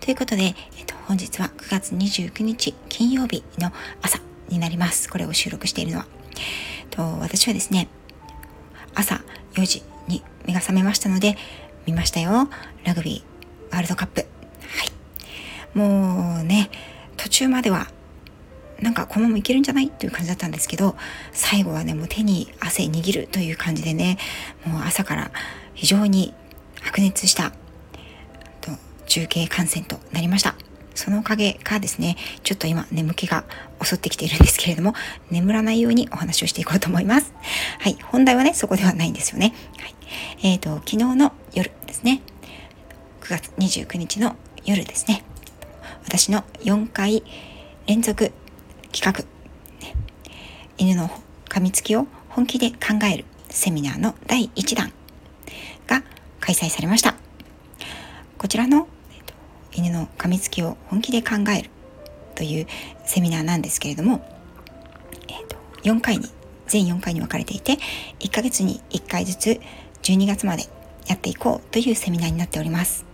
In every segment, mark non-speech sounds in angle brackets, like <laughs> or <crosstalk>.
ということで、えっと、本日は9月29日金曜日の朝になります。これを収録しているのは。と私はですね、朝4時に目が覚めましたので、見ましたよ。ラグビーワールドカップ。はい。もうね、途中まではなんかこのままいけるんじゃない？という感じだったんですけど、最後はね、もう手に汗握るという感じでね、もう朝から非常に白熱した中継観戦となりました。そのおかげかですね、ちょっと今眠気が襲ってきているんですけれども、眠らないようにお話をしていこうと思います。はい、本題はね、そこではないんですよね。はい、えっ、ー、と、昨日の夜ですね、9月29日の夜ですね、私の4回連続企画、ね、犬の噛みつきを本気で考えるセミナーの第1弾が開催されました。こちらの犬の噛みつきを本気で考えるというセミナーなんですけれども、えーと、4回に全4回に分かれていて1ヶ月に1回ずつ12月までやっていこうというセミナーになっております。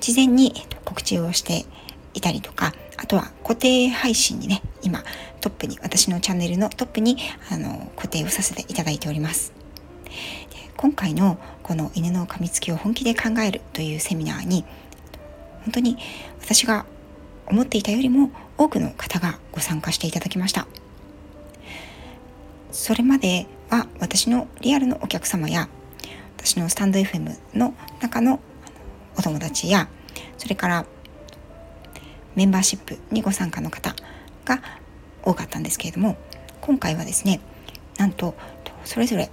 事前に、告知をしていたりとかあとは固定配信にね今トップに私のチャンネルのトップにあの固定をさせていただいております。今回のこの犬の噛みつきを本気で考えるというセミナーに本当に私が思っていたよりも多くの方がご参加していただきました。それまでは私のリアルのお客様や私のスタンド FM の中のお友達やそれからメンバーシップにご参加の方が多かったんですけれども今回はですねなんとそれぞれ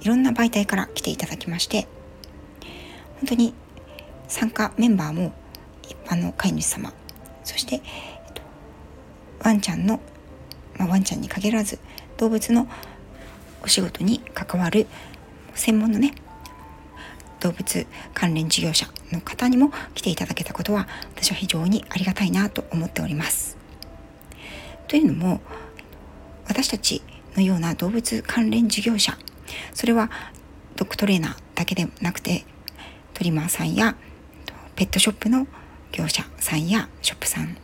いろんな媒体から来ていただきまして本当に参加メンバーも一般の飼い主様そして、えっと、ワンちゃんの、まあ、ワンちゃんに限らず動物のお仕事に関わる専門のね動物関連事業者の方にも来ていただけたことは私は非常にありがたいなと思っております。というのも私たちのような動物関連事業者それはドッグトレーナーだけでなくてトリマーさんやペットショップの業者さんやショップさん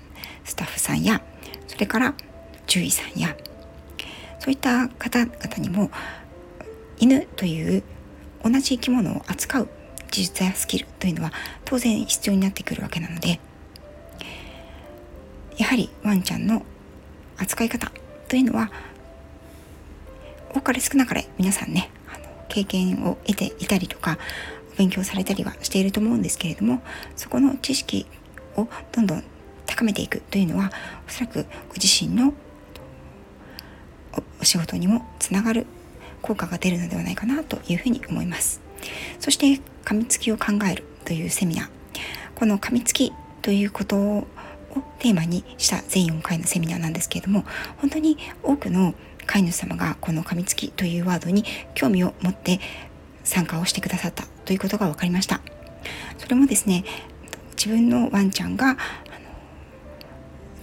スタッフさんやそれから獣医さんやそういった方々にも犬という同じ生き物を扱う技術やスキルというのは当然必要になってくるわけなのでやはりワンちゃんの扱い方というのは多かれ少なかれ皆さんね経験を得ていたりとか勉強されたりはしていると思うんですけれどもそこの知識をどんどん高めていくというのはおそらくご自身のお仕事にもつながる効果が出るのではないかなというふうに思います。そして噛みつきを考えるというセミナー。この噛みつきということをテーマにした全4回のセミナーなんですけれども本当に多くの飼い主様がこの噛みつきというワードに興味を持って参加をしてくださったということが分かりました。それもですね自分のワンちゃんが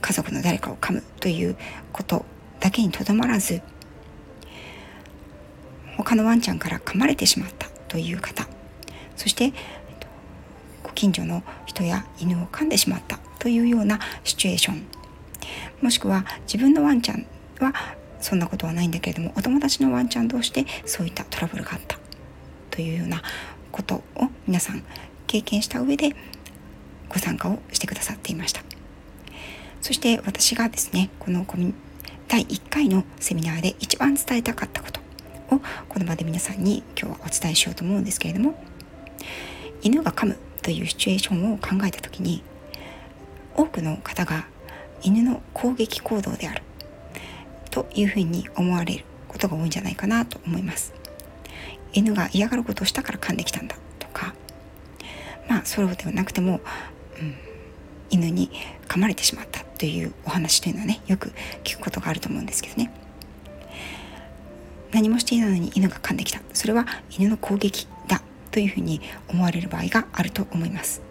家族の誰かを噛むということだけにとどまらず他のワンちゃんから噛まれてしまったという方そしてご近所の人や犬を噛んでしまったというようなシチュエーションもしくは自分のワンちゃんはそんなことはないんだけれどもお友達のワンちゃん同士でそういったトラブルがあった。というようなことを皆さん経験した上でご参加をしてくださっていました。そして私がですねこの第1回のセミナーで一番伝えたかったことをこの場で皆さんに今日はお伝えしようと思うんですけれども犬が噛むというシチュエーションを考えた時に多くの方が犬の攻撃行動であるというふうに思われることが多いんじゃないかなと思います。犬が嫌がることをしたから噛んできたんだとか。まあそうではなくても、うん犬に噛まれてしまったというお話というのはねよく聞くことがあると思うんですけどね。何もしていないのに犬が噛んできた。それは犬の攻撃だというふうに思われる場合があると思います。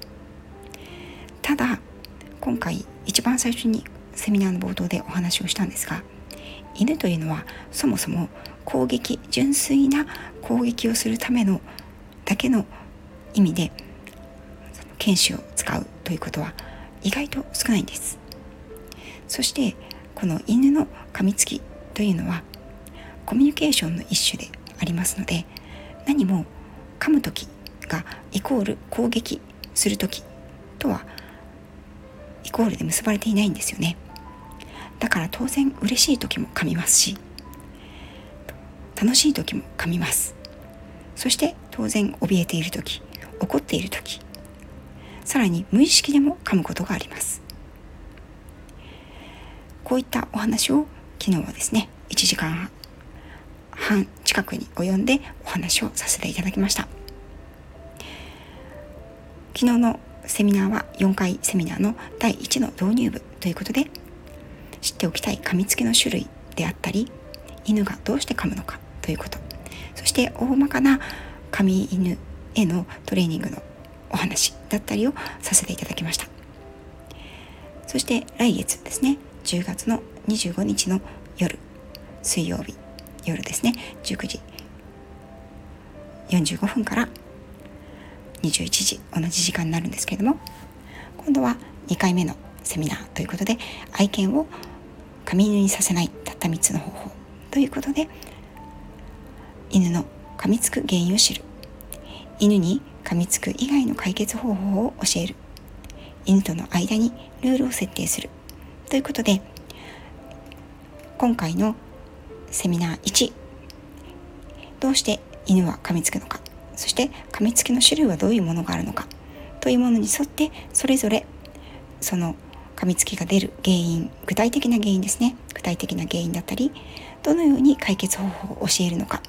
ただ今回一番最初にセミナーの冒頭でお話をしたんですが犬というのはそもそも攻撃純粋な攻撃をするためのだけの意味で犬種を使うということは意外と少ないんです。そしてこの犬の噛みつきというのはコミュニケーションの一種でありますので何も噛む時がイコール攻撃する時とはイコールで結ばれていないんですよね。だから当然嬉しい時も噛みますし楽しい時も噛みます。そして当然怯えている時怒っている時。さらに無意識でも噛むことがあります。こういったお話を昨日はですね1時間半近くに及んでお話をさせていただきました。昨日のセミナーは4回セミナーの第1の導入部ということで知っておきたい噛みつきの種類であったり犬がどうして噛むのかということ。そして大まかな噛み犬へのトレーニングのお話だったりをさせていただきました。そして来月ですね。10月の25日の夜。水曜日。夜ですね。19時。45分から21時。同じ時間になるんですけれども。今度は2回目のセミナーということで愛犬を髪犬にさせないたった3つの方法ということで犬の噛みつく原因を知る。犬に噛みつく以外の解決方法を教える。犬との間にルールを設定する。ということで今回のセミナー1どうして犬は噛みつくのか。そして噛みつきの種類はどういうものがあるのか。というものに沿ってそれぞれその噛みつきが出る原因具体的な原因ですね。具体的な原因だったりどのように解決方法を教えるのか。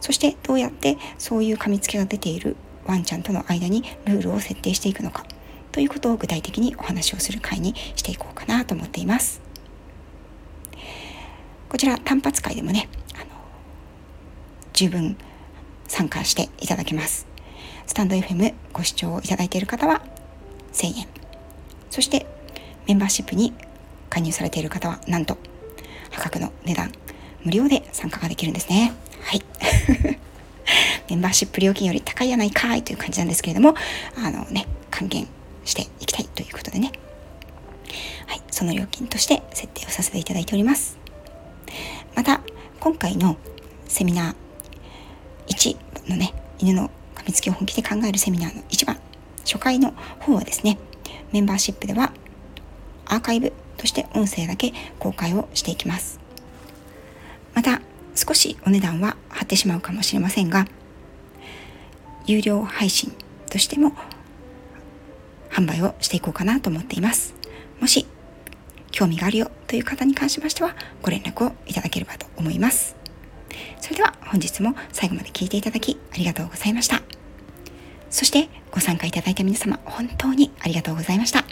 そしてどうやってそういう噛みつきが出ているワンちゃんとの間にルールを設定していくのかということを具体的にお話をする会にしていこうかなと思っています。こちら単発会でもねあの十分参加していただけます。スタンド FM ご視聴いただいている方は1000円。そしてメンバーシップに加入されている方はなんと破格の値段無料で参加ができるんですね。はい <laughs> メンバーシップ料金より高いやないかいという感じなんですけれども、あのね、還元していきたいということでね、はい、その料金として設定をさせていただいております。また、今回のセミナー1のね、犬の噛みつきを本気で考えるセミナーの1番、初回の方はですね、メンバーシップではアーカイブとして音声だけ公開をしていきます。また、少しお値段は張ってしまうかもしれませんが、有料配信としても販売をしていこうかなと思っています。もし興味があるよという方に関しましてはご連絡をいただければと思います。それでは本日も最後まで聞いていただきありがとうございました。そしてご参加いただいた皆様本当にありがとうございました。